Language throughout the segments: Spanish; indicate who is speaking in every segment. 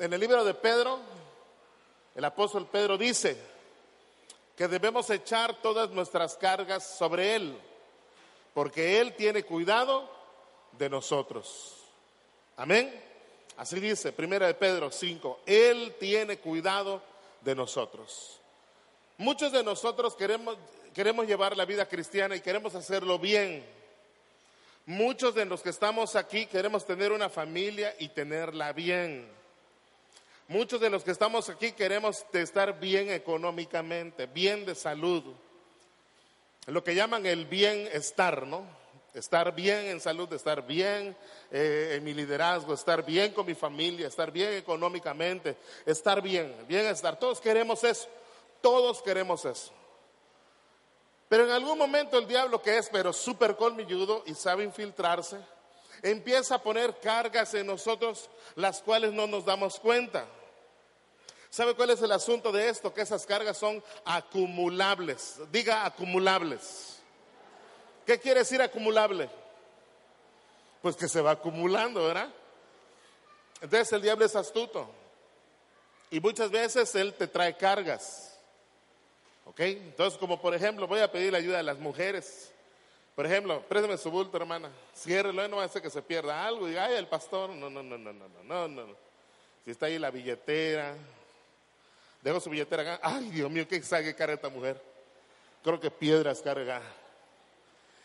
Speaker 1: En el libro de Pedro, el apóstol Pedro dice que debemos echar todas nuestras cargas sobre Él, porque Él tiene cuidado de nosotros. Amén. Así dice, primera de Pedro 5, Él tiene cuidado de nosotros. Muchos de nosotros queremos, queremos llevar la vida cristiana y queremos hacerlo bien. Muchos de los que estamos aquí queremos tener una familia y tenerla bien. Muchos de los que estamos aquí queremos estar bien económicamente, bien de salud. Lo que llaman el bienestar, ¿no? Estar bien en salud, estar bien eh, en mi liderazgo, estar bien con mi familia, estar bien económicamente, estar bien, bienestar. Todos queremos eso, todos queremos eso. Pero en algún momento el diablo que es, pero súper colmilludo y sabe infiltrarse, empieza a poner cargas en nosotros las cuales no nos damos cuenta. ¿Sabe cuál es el asunto de esto? Que esas cargas son acumulables. Diga acumulables. ¿Qué quiere decir acumulable? Pues que se va acumulando, ¿verdad? Entonces el diablo es astuto. Y muchas veces él te trae cargas. ¿Ok? Entonces, como por ejemplo, voy a pedir la ayuda de las mujeres. Por ejemplo, préstame su bulto, hermana. Ciérrelo, no va a hacer que se pierda algo. Diga, ay, el pastor. No, no, no, no, no, no, no, no. Si está ahí la billetera, Dejo su billetera acá. Ay, Dios mío, qué sabe cara esta mujer. Creo que piedras carga.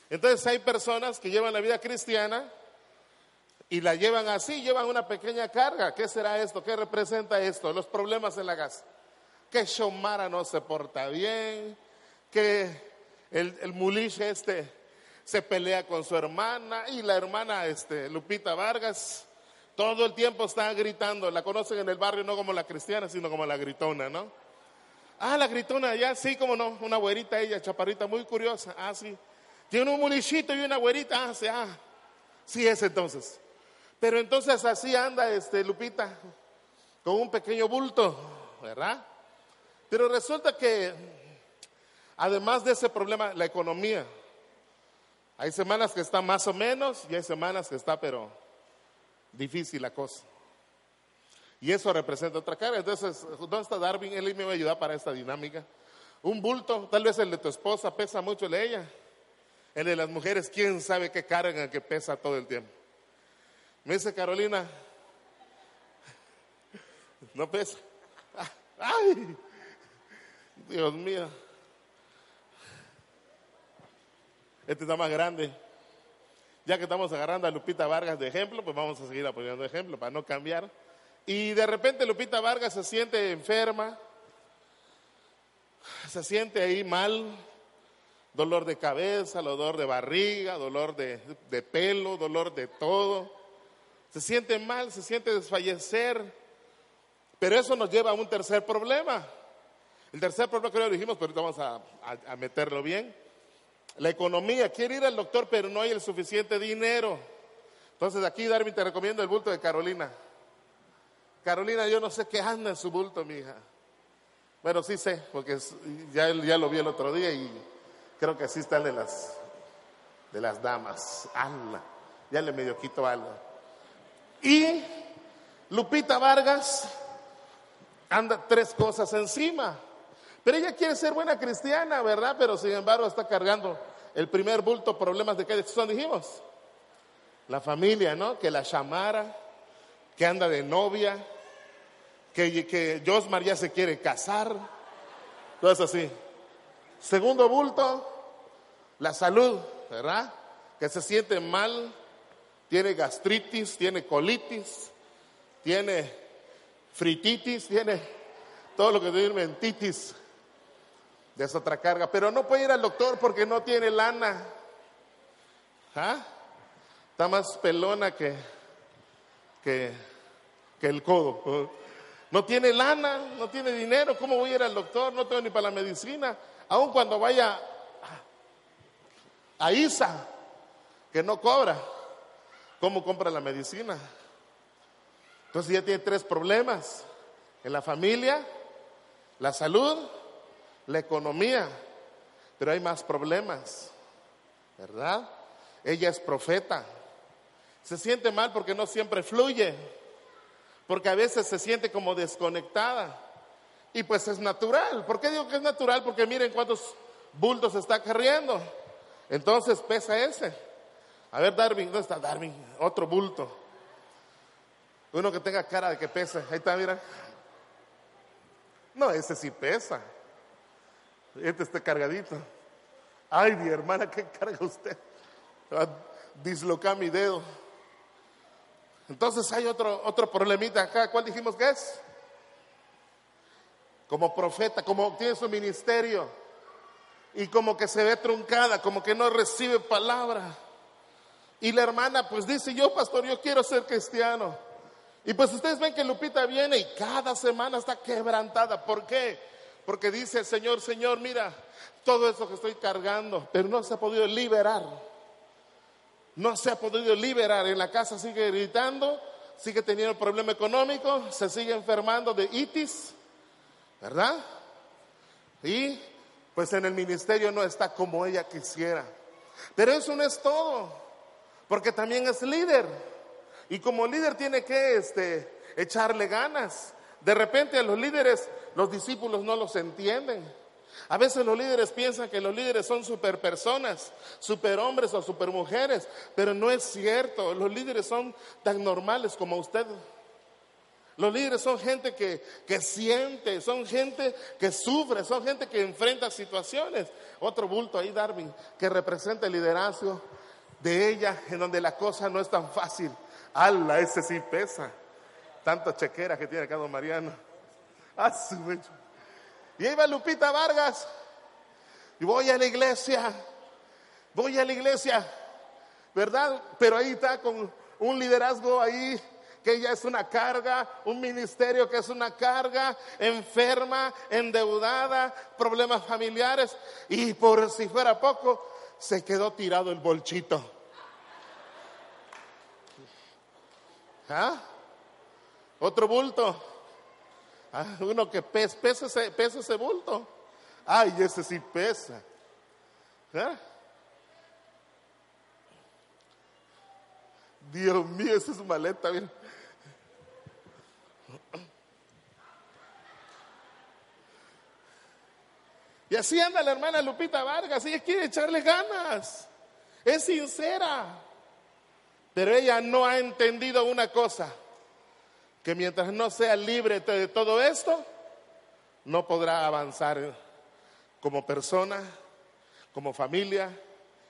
Speaker 1: Entonces hay personas que llevan la vida cristiana y la llevan así, llevan una pequeña carga. ¿Qué será esto? ¿Qué representa esto? Los problemas en la casa. Que Shomara no se porta bien, que el, el este se pelea con su hermana y la hermana este, Lupita Vargas todo el tiempo está gritando. La conocen en el barrio no como la cristiana, sino como la gritona, ¿no? Ah, la gritona, ya sí, como no. Una güerita ella, chaparrita, muy curiosa. Ah, sí. Tiene un mulichito y una güerita. Ah, sí, ah. Sí es entonces. Pero entonces así anda este Lupita, con un pequeño bulto, ¿verdad? Pero resulta que, además de ese problema, la economía. Hay semanas que está más o menos y hay semanas que está, pero difícil la cosa. Y eso representa otra cara. Entonces, ¿dónde está Darwin? Él me va a ayudar para esta dinámica. Un bulto, tal vez el de tu esposa pesa mucho el de ella. El de las mujeres, quién sabe qué carga que pesa todo el tiempo. Me dice Carolina, no pesa. ¡Ay! Dios mío. Este está más grande. Ya que estamos agarrando a Lupita Vargas de ejemplo, pues vamos a seguir apoyando de ejemplo para no cambiar. Y de repente Lupita Vargas se siente enferma, se siente ahí mal, dolor de cabeza, dolor de barriga, dolor de, pelo, dolor de todo. Se siente mal, se siente desfallecer. Pero eso nos lleva a un tercer problema. El tercer problema que lo dijimos, pero vamos a meterlo bien la economía, quiere ir al doctor, pero no hay el suficiente dinero. Entonces aquí, Darwin, te recomiendo el bulto de Carolina. Carolina, yo no sé qué anda en su bulto, mi hija. Bueno, sí sé, porque ya, ya lo vi el otro día y creo que así está el de las, de las damas. Ya le medio quito algo. Y Lupita Vargas anda tres cosas encima. Pero ella quiere ser buena cristiana, ¿verdad? Pero sin embargo está cargando el primer bulto, problemas de qué son, dijimos. La familia, ¿no? Que la llamara, que anda de novia, que, que Josmar ya se quiere casar. Todo eso así. Segundo bulto, la salud, ¿verdad? Que se siente mal, tiene gastritis, tiene colitis, tiene frititis, tiene todo lo que tiene mentitis es otra carga, pero no puede ir al doctor porque no tiene lana. ¿Ah? Está más pelona que, que, que el codo. No tiene lana, no tiene dinero. ¿Cómo voy a ir al doctor? No tengo ni para la medicina. Aun cuando vaya a ISA, que no cobra, ¿cómo compra la medicina? Entonces ya tiene tres problemas. En la familia, la salud, la economía. Pero hay más problemas, ¿verdad? Ella es profeta. Se siente mal porque no siempre fluye, porque a veces se siente como desconectada. Y pues es natural. ¿Por qué digo que es natural? Porque miren cuántos bultos está carriendo. Entonces pesa ese. A ver, Darwin, ¿dónde está Darwin? Otro bulto. Uno que tenga cara de que pesa. Ahí está, mira. No, ese sí pesa. Este está cargadito. Ay, mi hermana, ¿qué carga usted? Va a dislocar mi dedo. Entonces hay otro, otro problemita acá. ¿Cuál dijimos que es? Como profeta, como tiene su ministerio y como que se ve truncada, como que no recibe palabra. Y la hermana pues dice, yo pastor, yo quiero ser cristiano. Y pues ustedes ven que Lupita viene y cada semana está quebrantada. ¿Por qué? Porque dice el Señor, Señor, mira, todo eso que estoy cargando, pero no se ha podido liberar. No se ha podido liberar. En la casa sigue gritando, sigue teniendo problema económico, se sigue enfermando de itis, ¿verdad? Y pues en el ministerio no está como ella quisiera. Pero eso no es todo, porque también es líder. Y como líder tiene que este, echarle ganas. De repente a los líderes, los discípulos no los entienden. A veces los líderes piensan que los líderes son superpersonas, superhombres o supermujeres, pero no es cierto. Los líderes son tan normales como usted. Los líderes son gente que, que, siente, son gente que sufre, son gente que enfrenta situaciones. Otro bulto ahí, Darwin, que representa el liderazgo de ella, en donde la cosa no es tan fácil. ¡Hala! Ese sí pesa. Tanta chequera que tiene acá don Mariano. ¡Ah, Y ahí va Lupita Vargas. Y voy a la iglesia. Voy a la iglesia. ¿Verdad? Pero ahí está con un liderazgo ahí que ella es una carga, un ministerio que es una carga, enferma, endeudada, problemas familiares y por si fuera poco, se quedó tirado el bolchito. ¿Ah? Otro bulto. Ah, uno que pesa, pesa, ese, pesa ese bulto. Ay, ese sí pesa. ¿Ah? Dios mío, esa es maleta. Bien. Y así anda la hermana Lupita Vargas. Ella quiere echarle ganas. Es sincera. Pero ella no ha entendido una cosa, que mientras no sea libre de todo esto, no podrá avanzar como persona, como familia,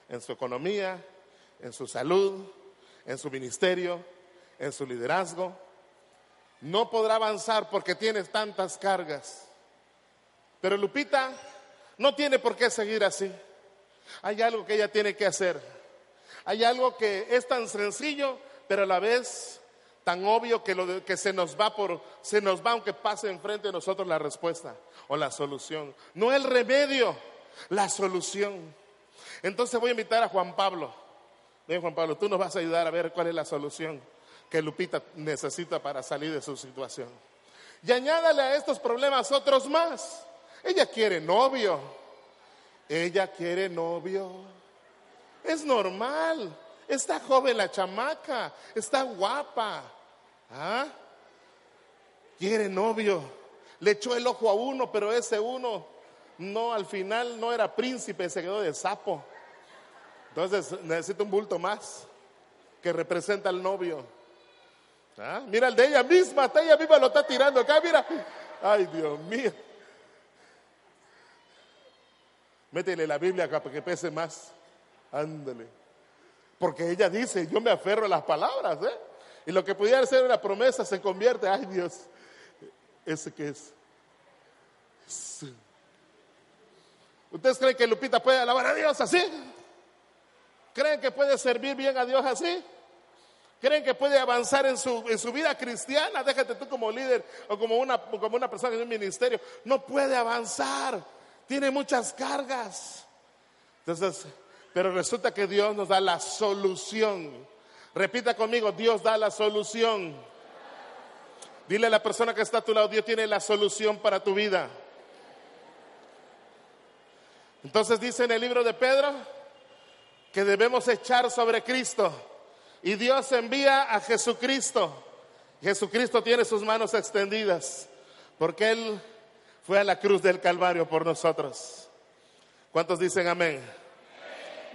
Speaker 1: en su economía, en su salud, en su ministerio, en su liderazgo. No podrá avanzar porque tiene tantas cargas. Pero Lupita no tiene por qué seguir así. Hay algo que ella tiene que hacer. Hay algo que es tan sencillo, pero a la vez tan obvio que, se nos va por, se nos va aunque pase enfrente de nosotros la respuesta o la solución. No el remedio, la solución. Entonces voy a invitar a Juan Pablo. Ven Juan Pablo, tú nos vas a ayudar a ver cuál es la solución que Lupita necesita para salir de su situación. Y añádale a estos problemas otros más. Ella quiere novio. Ella quiere novio. Es normal. Está joven la chamaca, está guapa. ¿Ah? Quiere novio. Le echó el ojo a uno, pero ese uno no, al final no era príncipe, se quedó de sapo. Entonces necesita un bulto más que representa al novio. ¿Ah? Mira el de ella misma, hasta ella misma lo está tirando acá, mira. Ay, Dios mío. Métele la Biblia acá para que pese más. Ándale. Porque ella dice, yo me aferro a las palabras, ¿eh? Y lo que pudiera ser una promesa se convierte, ay Dios, ese que es. ¿Ustedes creen que Lupita puede alabar a Dios así? ¿Creen que puede servir bien a Dios así? creen que puede avanzar en su, en su vida cristiana, déjate tú como líder o como una, como una persona en un ministerio, no puede avanzar, tiene muchas cargas. Entonces, pero resulta que Dios nos da la solución. Repita conmigo, Dios da la solución. Dile a la persona que está a tu lado, Dios tiene la solución para tu vida. Entonces dice en el libro de Pedro que debemos echar sobre Cristo y Dios envía a Jesucristo. Jesucristo tiene sus manos extendidas porque Él fue a la cruz del Calvario por nosotros. ¿Cuántos dicen amén?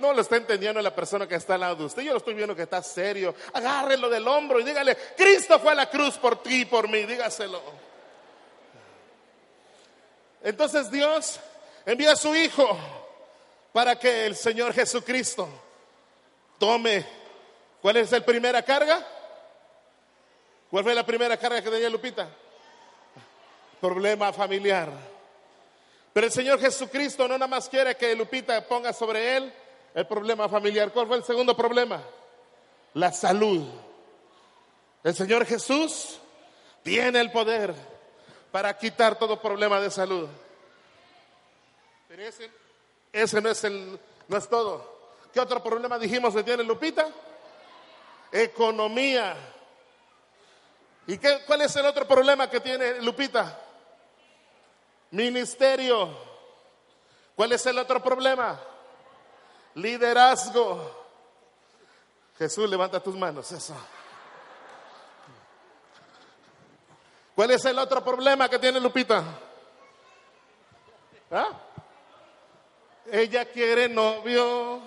Speaker 1: No lo está entendiendo la persona que está al lado de usted. Yo lo estoy viendo que está serio. Agárrelo del hombro y dígale, Cristo fue a la cruz por ti y por mí. Dígaselo. Entonces Dios envía a su Hijo para que el Señor Jesucristo tome ¿Cuál es la primera carga? ¿Cuál fue la primera carga que tenía Lupita? Problema familiar. Pero el Señor Jesucristo no nada más quiere que Lupita ponga sobre él el problema familiar. ¿Cuál fue el segundo problema? La salud. El Señor Jesús tiene el poder para quitar todo problema de salud. Pero ese, ese no, es el, no es todo. ¿Qué otro problema dijimos que tiene Lupita? economía. ¿Y qué, cuál es el otro problema que tiene Lupita? Ministerio. ¿Cuál es el otro problema? Liderazgo. Jesús, levanta tus manos, eso. ¿Cuál es el otro problema que tiene Lupita? ¿Ah? Ella quiere novio.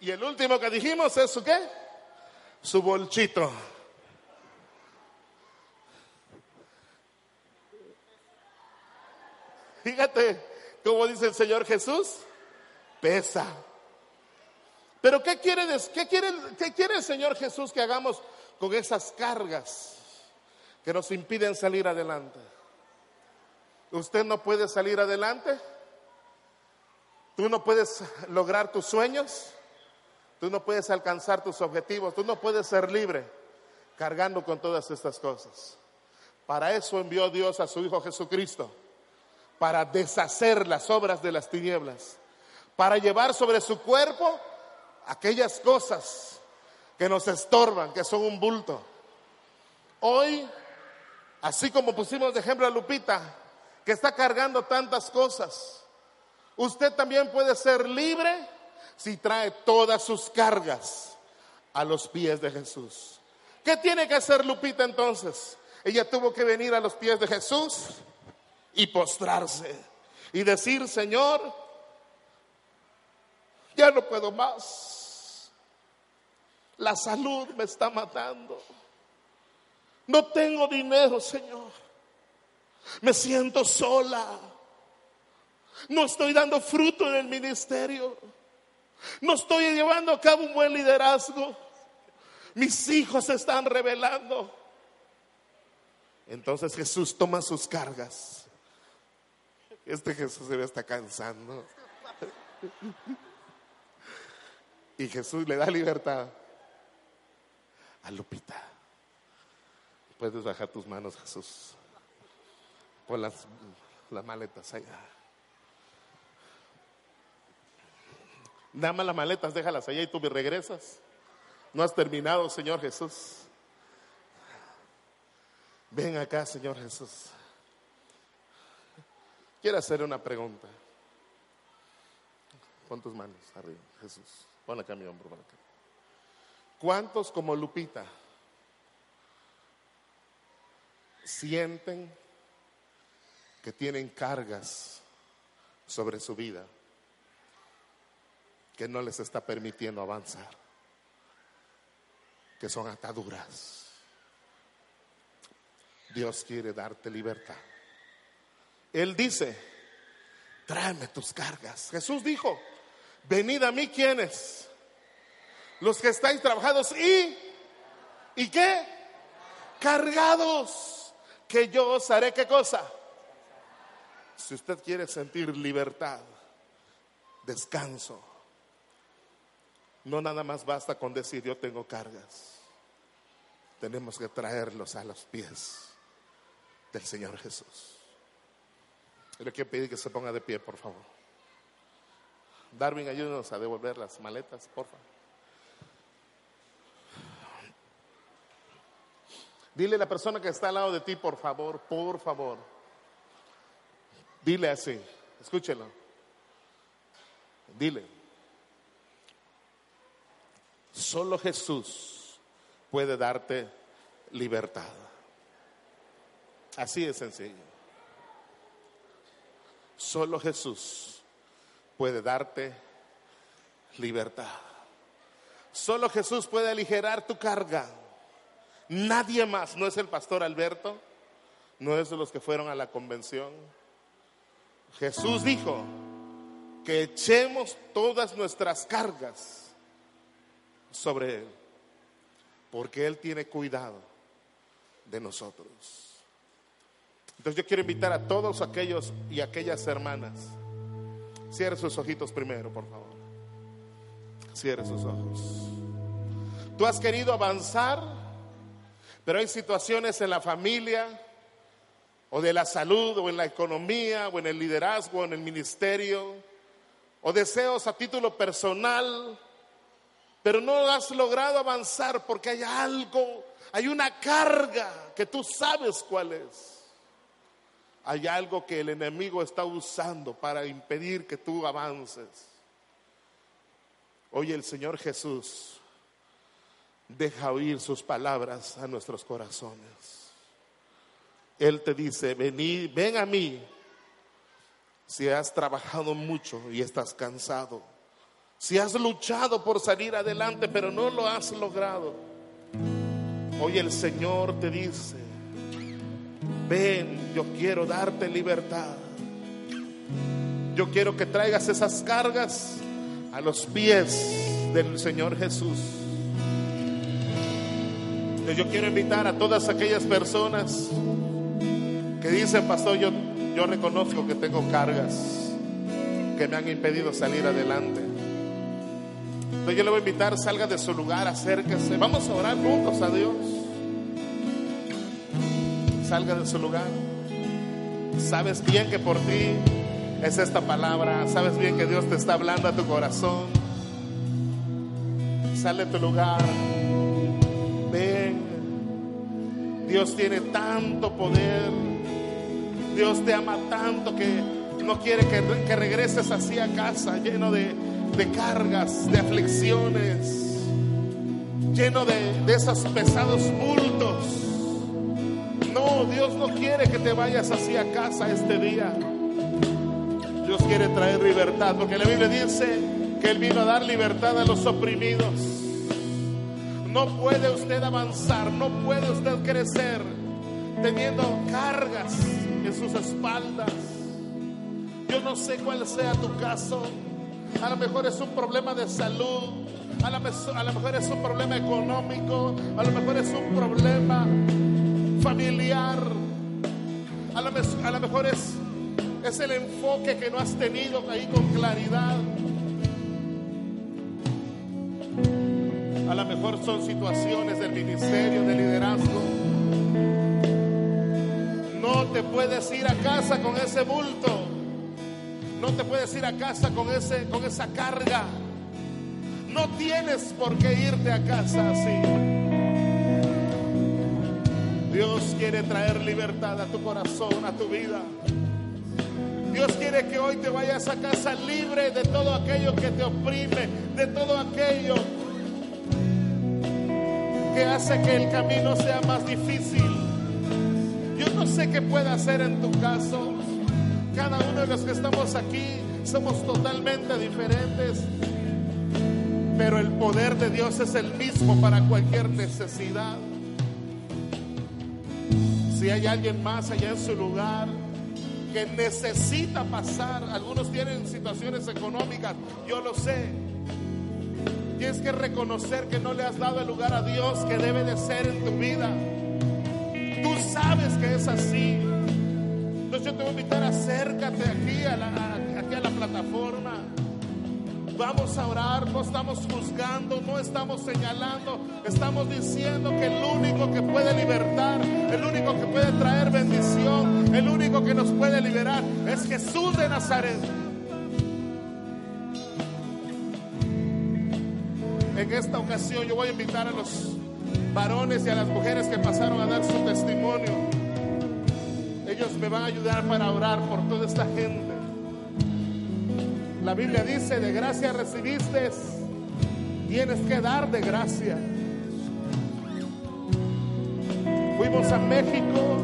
Speaker 1: Y el último que dijimos es su qué? Su bolchito. Fíjate cómo dice el Señor Jesús, pesa. Pero ¿qué quiere, qué, quiere, ¿qué quiere el Señor Jesús que hagamos con esas cargas que nos impiden salir adelante? ¿Usted no puede salir adelante? ¿Tú no puedes lograr tus sueños? Tú no puedes alcanzar tus objetivos, tú no puedes ser libre cargando con todas estas cosas. Para eso envió Dios a su Hijo Jesucristo, para deshacer las obras de las tinieblas, para llevar sobre su cuerpo aquellas cosas que nos estorban, que son un bulto. Hoy, así como pusimos de ejemplo a Lupita, que está cargando tantas cosas, usted también puede ser libre si trae todas sus cargas a los pies de Jesús? ¿Qué tiene que hacer Lupita entonces? Ella tuvo que venir a los pies de Jesús y postrarse y decir, Señor, ya no puedo más. La salud me está matando. No tengo dinero, Señor. Me siento sola. No estoy dando fruto en el ministerio. No estoy llevando a cabo un buen liderazgo. Mis hijos se están revelando. Entonces Jesús toma sus cargas. Este Jesús se está cansando. Y Jesús le da libertad a Lupita. Puedes bajar tus manos, Jesús. Pon las, las maletas allá. Dame las maletas, déjalas allá y tú me regresas. No has terminado, Señor Jesús. Ven acá, Señor Jesús. Quiero hacer una pregunta. Pon tus manos arriba, Jesús. Pon acá mi hombro. ¿Cuántos como Lupita sienten que tienen cargas sobre su vida? que no les está permitiendo avanzar, que son ataduras. Dios quiere darte libertad. Él dice, tráeme tus cargas. Jesús dijo, venid a mí quienes, los que estáis trabajados y, ¿y qué? Cargados, que yo os haré qué cosa. Si usted quiere sentir libertad, descanso, No nada más basta con decir yo tengo cargas. Tenemos que traerlos a los pies del Señor Jesús. Le quiero pedir que se ponga de pie, por favor. Darwin, ayúdanos a devolver las maletas, por favor. Dile a la persona que está al lado de ti, por favor, por favor. Dile así, escúchelo. Dile, solo Jesús puede darte libertad. Así de sencillo. Solo Jesús puede darte libertad. Solo Jesús puede aligerar tu carga. Nadie más, no es el pastor Alberto, no es de los que fueron a la convención. Jesús dijo que echemos todas nuestras cargas sobre Él, porque Él tiene cuidado de nosotros. Entonces yo quiero invitar a todos aquellos y aquellas hermanas, cierre sus ojitos primero, por favor. Cierre sus ojos. Tú has querido avanzar pero hay situaciones en la familia, o de la salud, o en la economía, o en el liderazgo, o en el ministerio, o deseos a título personal, pero no has logrado avanzar porque hay algo, hay una carga que tú sabes cuál es. Hay algo que el enemigo está usando para impedir que tú avances. Hoy el Señor Jesús deja oír sus palabras a nuestros corazones. Él te dice, vení, ven a mí si has trabajado mucho y estás cansado, si has luchado por salir adelante pero no lo has logrado. Hoy el Señor te dice, ven, yo quiero darte libertad. Yo quiero que traigas esas cargas a los pies del Señor Jesús yo quiero invitar a todas aquellas personas que dicen, pastor, yo, yo reconozco que tengo cargas que me han impedido salir adelante. Entonces yo le voy a invitar, salga de su lugar, acérquese. Vamos a orar juntos a Dios. Salga de su lugar. Sabes bien que por ti es esta palabra. Sabes bien que Dios te está hablando a tu corazón. Sale de tu lugar. Dios tiene tanto poder. Dios te ama tanto que no quiere que, regreses así a casa lleno de, cargas, de aflicciones, lleno de, de esos pesados bultos. Dios no quiere que te vayas así a casa este día. Dios quiere traer libertad, porque la Biblia dice que Él vino a dar libertad a los oprimidos. No puede usted avanzar, no puede usted crecer teniendo cargas en sus espaldas. Yo no sé cuál sea tu caso. A lo mejor es un problema de salud, a lo, mejor es un problema económico, a lo mejor es un problema familiar, a lo, a mejor es, es el enfoque que no has tenido ahí con claridad. A lo mejor son situaciones del ministerio, de liderazgo. No te puedes ir a casa con ese bulto. No te puedes ir a casa con, ese, con esa carga. No tienes por qué irte a casa así. Dios quiere traer libertad a tu corazón, a tu vida. Dios quiere que hoy te vayas a casa libre de todo aquello que te oprime, de todo aquello que hace que el camino sea más difícil. Yo no sé qué puede hacer en tu caso. Cada uno de los que estamos aquí somos totalmente diferentes. Pero el poder de Dios es el mismo para cualquier necesidad. Si hay alguien más allá en su lugar que necesita pasar, algunos tienen situaciones económicas, yo lo sé Tienes que reconocer que no le has dado el lugar a Dios que debe de ser en tu vida. Tú sabes que es así. Entonces yo te voy a invitar, acércate aquí a Vamos a orar, no estamos juzgando, no estamos señalando, estamos diciendo que el único que puede libertar, el único que puede traer bendición, el único que nos puede liberar es Jesús de Nazaret. En esta ocasión yo voy a invitar a los varones y a las mujeres que pasaron a dar su testimonio. Ellos me van a ayudar para orar por toda esta gente. La Biblia dice, de gracia recibiste, tienes que dar de gracia. Fuimos a México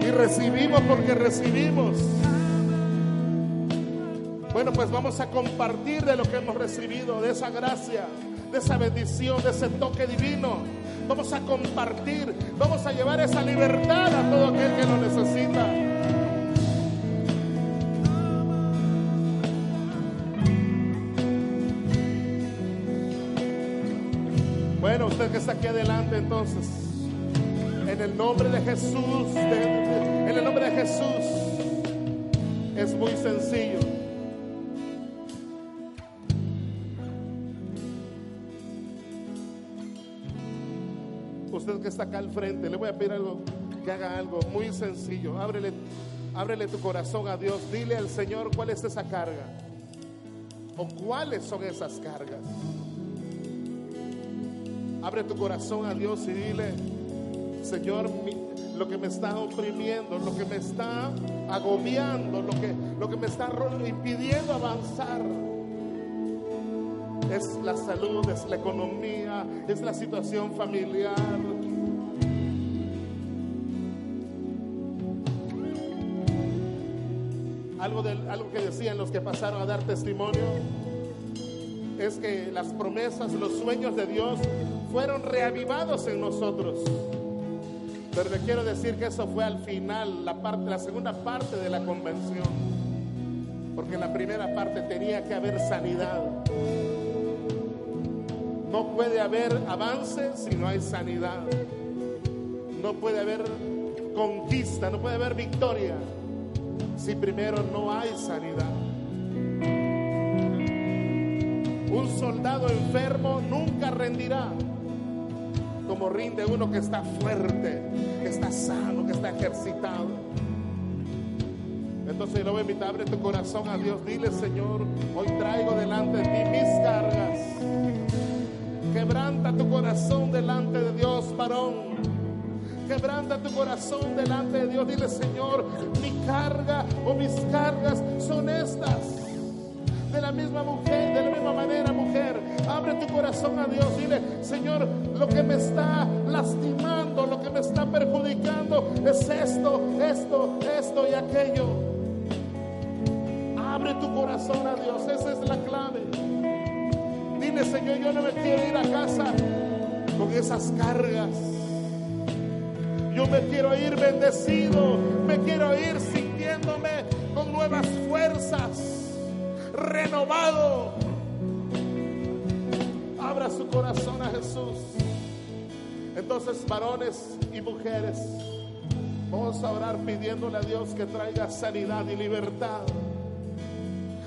Speaker 1: y recibimos porque recibimos. Bueno, pues vamos a compartir de lo que hemos recibido, de esa gracia, de esa bendición, de ese toque divino. Vamos a compartir, vamos a llevar esa libertad a todo aquel que lo necesita. Aquí adelante entonces, en el nombre de Jesús, en el nombre de Jesús, es muy sencillo. Usted que está acá al frente, le voy a pedir algo, que haga algo muy sencillo. Ábrele, ábrele tu corazón a Dios. Dile al Señor cuál es esa carga. O cuáles son esas cargas. Abre tu corazón a Dios y dile, Señor, lo que me está oprimiendo, lo que me está agobiando, lo que, lo que me está impidiendo avanzar. Es la salud, es la economía, es la situación familiar. Algo, de, algo que decían los que pasaron a dar testimonio es que las promesas, los sueños de Dios fueron reavivados en nosotros. Pero le quiero decir que eso fue al final, la, parte, la segunda parte de la convención. Porque en la primera parte tenía que haber sanidad. No puede haber avance si no hay sanidad. No puede haber conquista, no puede haber victoria si primero no hay sanidad. Un soldado enfermo nunca rendirá como rinde uno que está fuerte, que está sano, que está ejercitado. Entonces yo voy a invitar, abre tu corazón a Dios, dile Señor, hoy traigo delante de ti mis cargas. Quebranta tu corazón delante de Dios, varón. Quebranta tu corazón delante de Dios. Dile, Señor, mi carga o mis cargas son estas de la misma mujer, de la misma manera, mujer. Abre tu corazón a Dios. Dile, Señor, lo que me está lastimando, lo que me está perjudicando es esto, esto, esto y aquello. Abre tu corazón a Dios. Esa es la clave. Dile, Señor, yo no me quiero ir a casa con esas cargas. Yo me quiero ir bendecido, me quiero ir sintiéndome con nuevas fuerzas renovado. Abra su corazón a Jesús. Entonces, varones y mujeres, vamos a orar pidiéndole a Dios que traiga sanidad y libertad.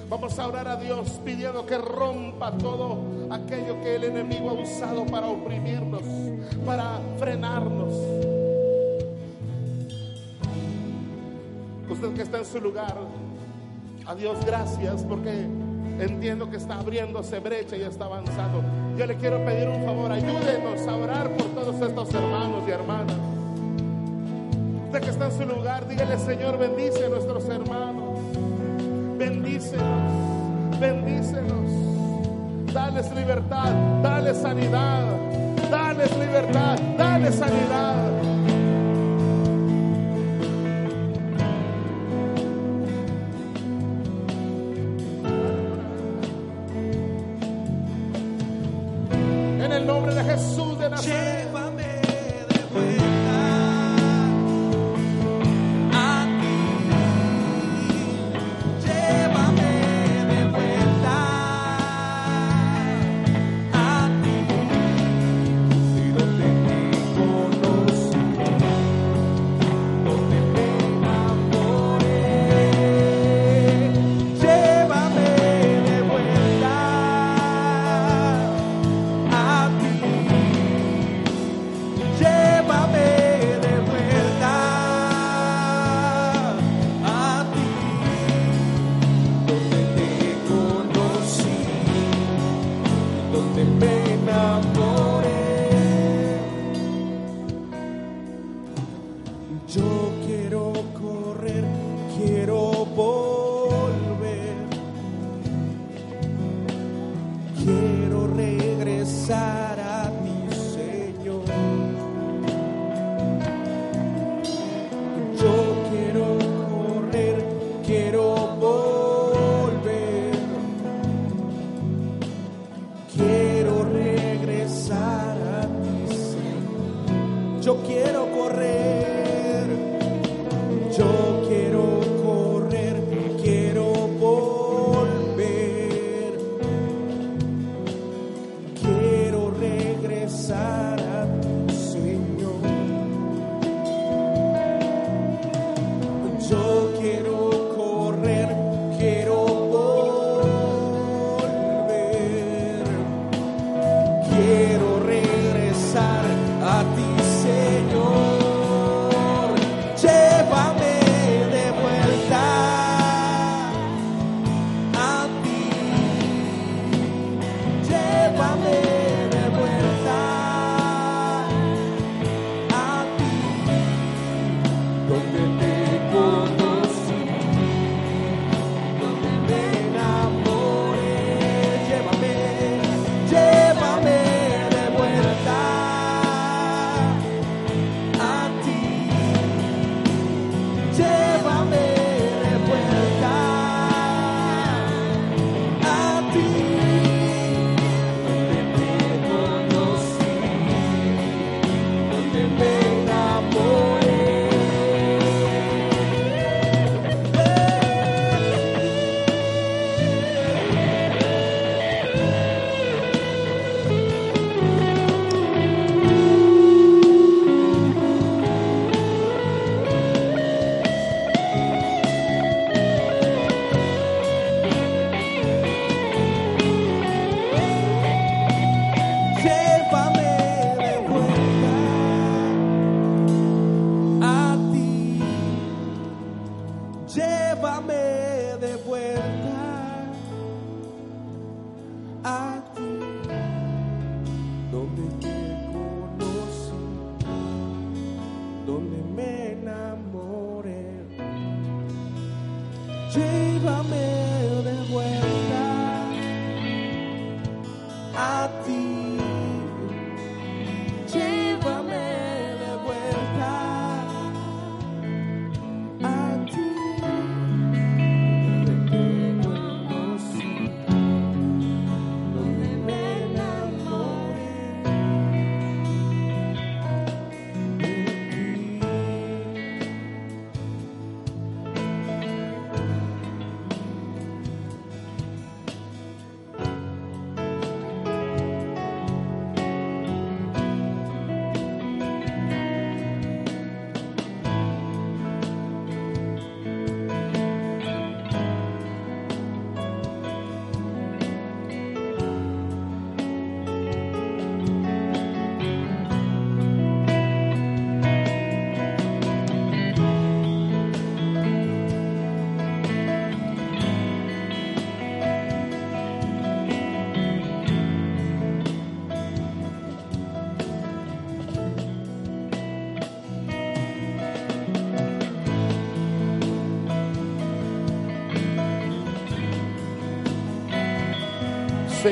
Speaker 1: Vamos a orar a Dios pidiendo que rompa todo aquello que el enemigo ha usado para oprimirnos, para frenarnos. Usted que está en su lugar, a Dios gracias porque entiendo que está abriéndose brecha y está avanzando. Yo le quiero pedir un favor, ayúdenos a orar por todos estos hermanos y hermanas. Usted que está en su lugar, dígale Señor, bendice a nuestros hermanos. Bendícenos, bendícenos. Dales libertad, dale sanidad, dales libertad, dale sanidad.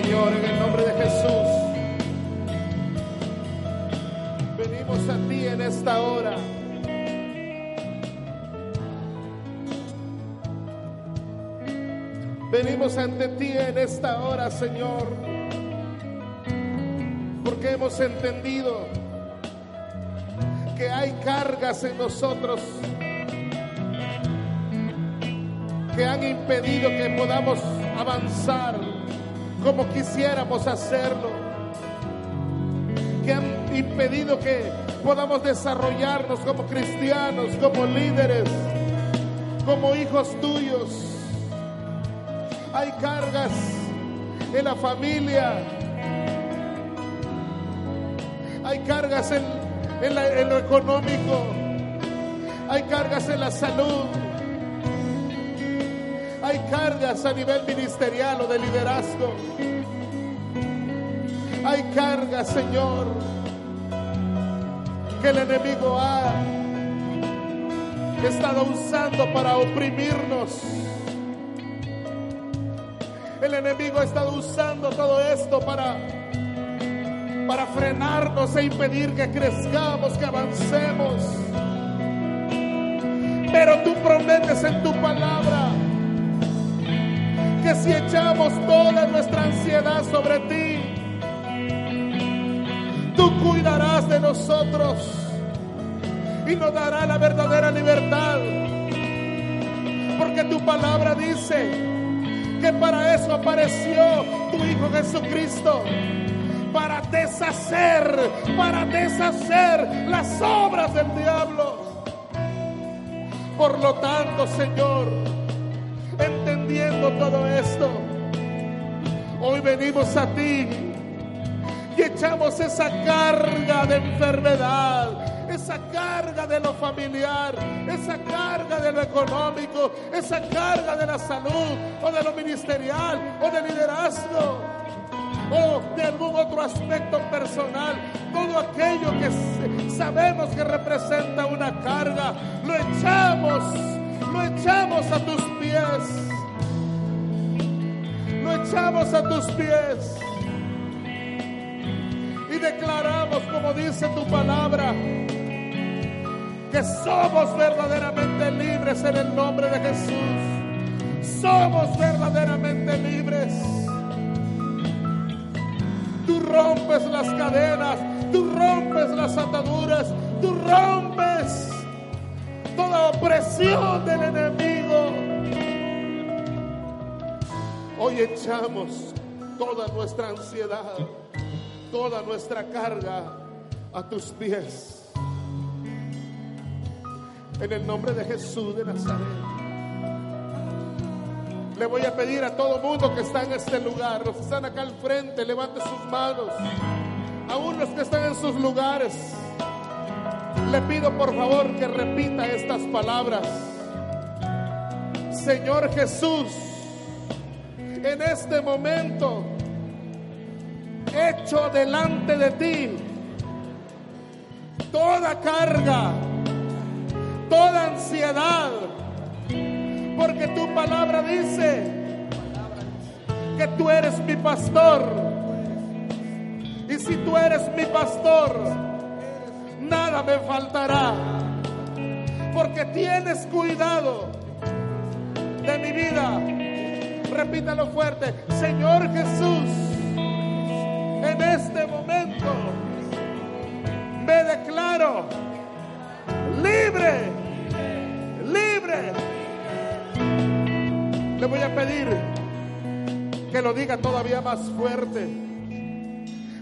Speaker 2: Señor,
Speaker 1: en el nombre de Jesús, venimos a ti en esta hora. Venimos ante ti en esta hora, Señor, porque hemos entendido que hay cargas en nosotros que han impedido que podamos avanzar como quisiéramos hacerlo, que han impedido que podamos desarrollarnos como cristianos, como líderes, como hijos tuyos. Hay cargas en la familia, hay cargas en, la- en lo económico, hay cargas en la salud, hay cargas a nivel ministerial o de liderazgo. Hay cargas, Señor, que el enemigo ha estado usando para oprimirnos. El enemigo ha estado usando todo esto para para frenarnos e impedir que crezcamos, que avancemos. Pero tú prometes en tu palabra que si echamos toda nuestra ansiedad sobre ti, tú cuidarás de nosotros. y nos dará la verdadera libertad. Porque tu palabra dice que para eso apareció tu Hijo Jesucristo. Para deshacer, para deshacer las obras del diablo. Por lo tanto, Señor, entendiendo todo esto, hoy venimos a ti y echamos esa carga de enfermedad, esa carga de lo familiar, esa carga de lo económico, esa carga de la salud o de lo ministerial o de liderazgo o de algún otro aspecto personal, todo aquello que sabemos que representa una carga, lo echamos, lo echamos a tus pies, echamos a tus pies y declaramos, como dice tu palabra, que somos verdaderamente libres en el nombre de Jesús. Somos verdaderamente libres. Tú rompes las cadenas, tú rompes las ataduras, tú rompes toda opresión del enemigo. Hoy echamos toda nuestra ansiedad, toda nuestra carga a tus pies. En el nombre de Jesús de Nazaret. Le voy a pedir a todo mundo que está en este lugar, los que están acá al frente, levante sus manos. Aún los que están en sus lugares, le pido por favor que repita estas palabras. Señor Jesús, en este momento, echo delante de ti toda carga, toda ansiedad, porque tu palabra dice que tú eres mi pastor. Y si tú eres mi pastor, nada me faltará, porque tienes cuidado de mi vida. Repítalo fuerte, Señor Jesús, en este momento me declaro libre, libre. Le voy a pedir que lo diga todavía más fuerte.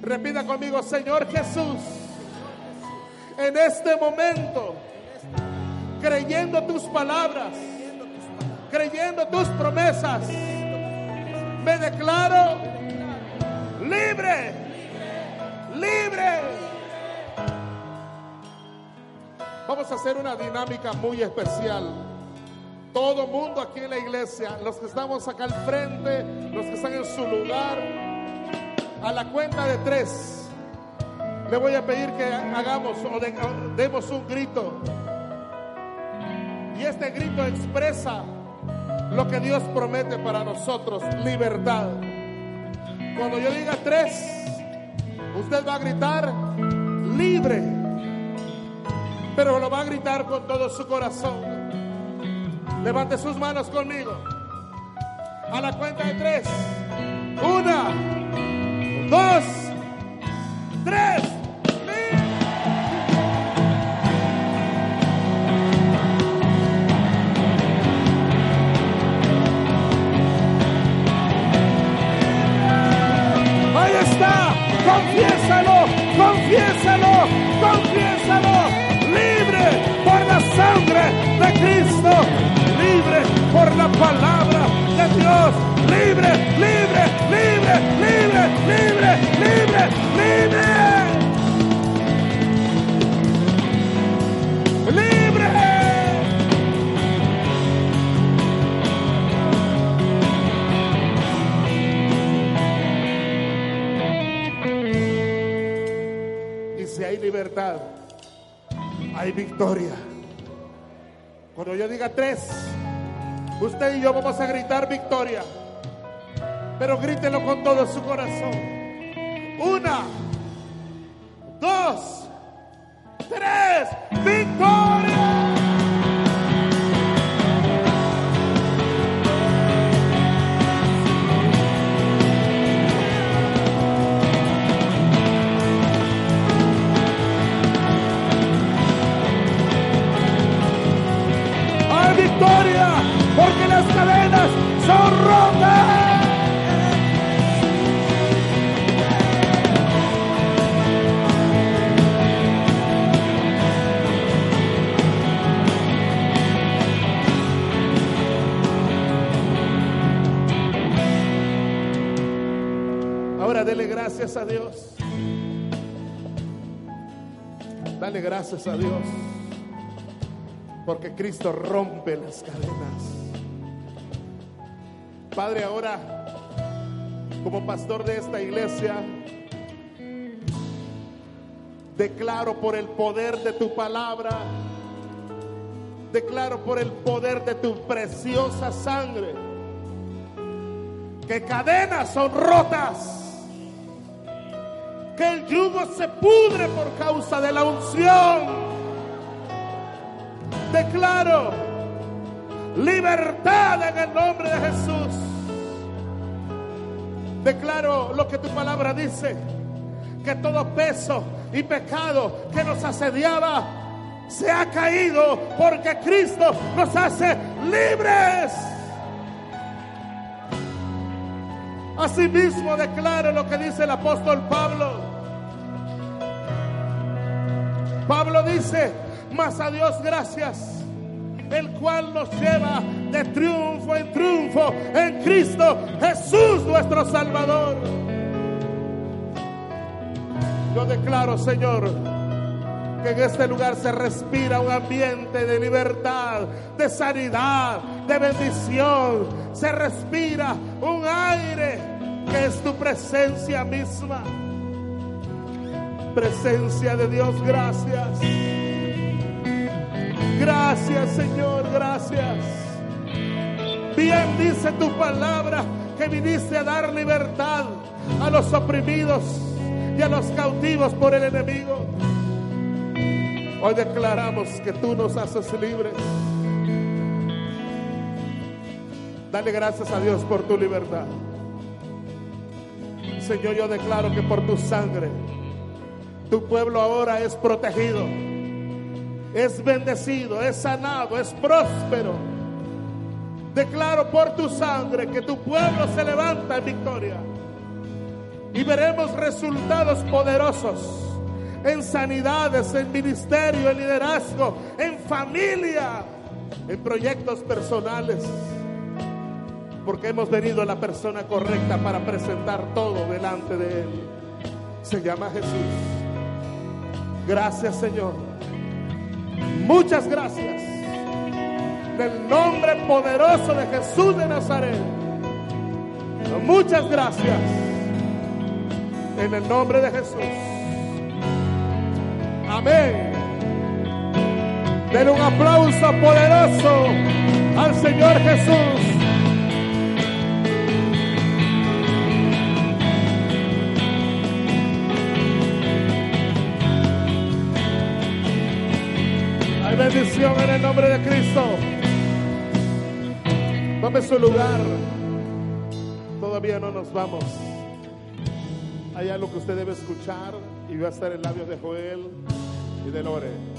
Speaker 1: Repita conmigo, Señor Jesús, en este momento, creyendo tus palabras, creyendo tus promesas, me declaro libre, libre. Vamos a hacer una dinámica muy especial. Todo mundo aquí en la iglesia, los que estamos acá al frente, los que están en su lugar, a la cuenta de tres, le voy a pedir que hagamos o, de- o demos un grito. Y este grito expresa lo que Dios promete para nosotros, libertad. Cuando yo diga tres, usted va a gritar libre, pero lo va a gritar con todo su corazón. Levante sus manos conmigo. A la cuenta de tres. Una, dos, tres. Libre, libre. Y si hay libertad, hay victoria. Cuando yo diga tres, usted y yo vamos a gritar victoria. Pero grítelo con todo su corazón. Una, dos, tres, victoria. porque las cadenas son rotas. Gracias a Dios. Dale gracias a Dios. Porque Cristo rompe las cadenas. Padre, ahora, como pastor de esta iglesia, declaro por el poder de tu palabra, declaro por el poder de tu preciosa sangre, que cadenas son rotas que el yugo se pudre por causa de la unción. Declaro libertad en el nombre de Jesús. Declaro lo que tu palabra dice, que todo peso y pecado que nos asediaba se ha caído porque Cristo nos hace libres. Asimismo declaro lo que dice el apóstol Pablo. Pablo dice, mas a Dios gracias, el cual nos lleva de triunfo en triunfo en Cristo Jesús nuestro Salvador. Yo declaro, Señor, que en este lugar se respira un ambiente de libertad, de sanidad, de bendición. Se respira un aire que es tu presencia misma. Presencia de Dios, gracias. Gracias, Señor, gracias. Bien dice tu palabra que viniste a dar libertad a los oprimidos y a los cautivos por el enemigo. Hoy declaramos que tú nos haces libres. Dale gracias a Dios por tu libertad. Señor, yo declaro que por tu sangre, tu pueblo ahora es protegido, es bendecido, es sanado, es próspero. Declaro por tu sangre que tu pueblo se levanta en victoria y veremos resultados poderosos en sanidades, en ministerio, en liderazgo, en familia, en proyectos personales. Porque hemos venido a la persona correcta para presentar todo delante de Él. Se llama Jesús. Gracias Señor. Muchas gracias. En el nombre poderoso de Jesús de Nazaret. Muchas gracias. En el nombre de Jesús. Amén. Den un aplauso poderoso al Señor Jesús. Hay bendición en el nombre de Cristo. Tome su lugar. Todavía no nos vamos. Hay algo que usted debe escuchar y va a estar en labios de Joel y de Lore.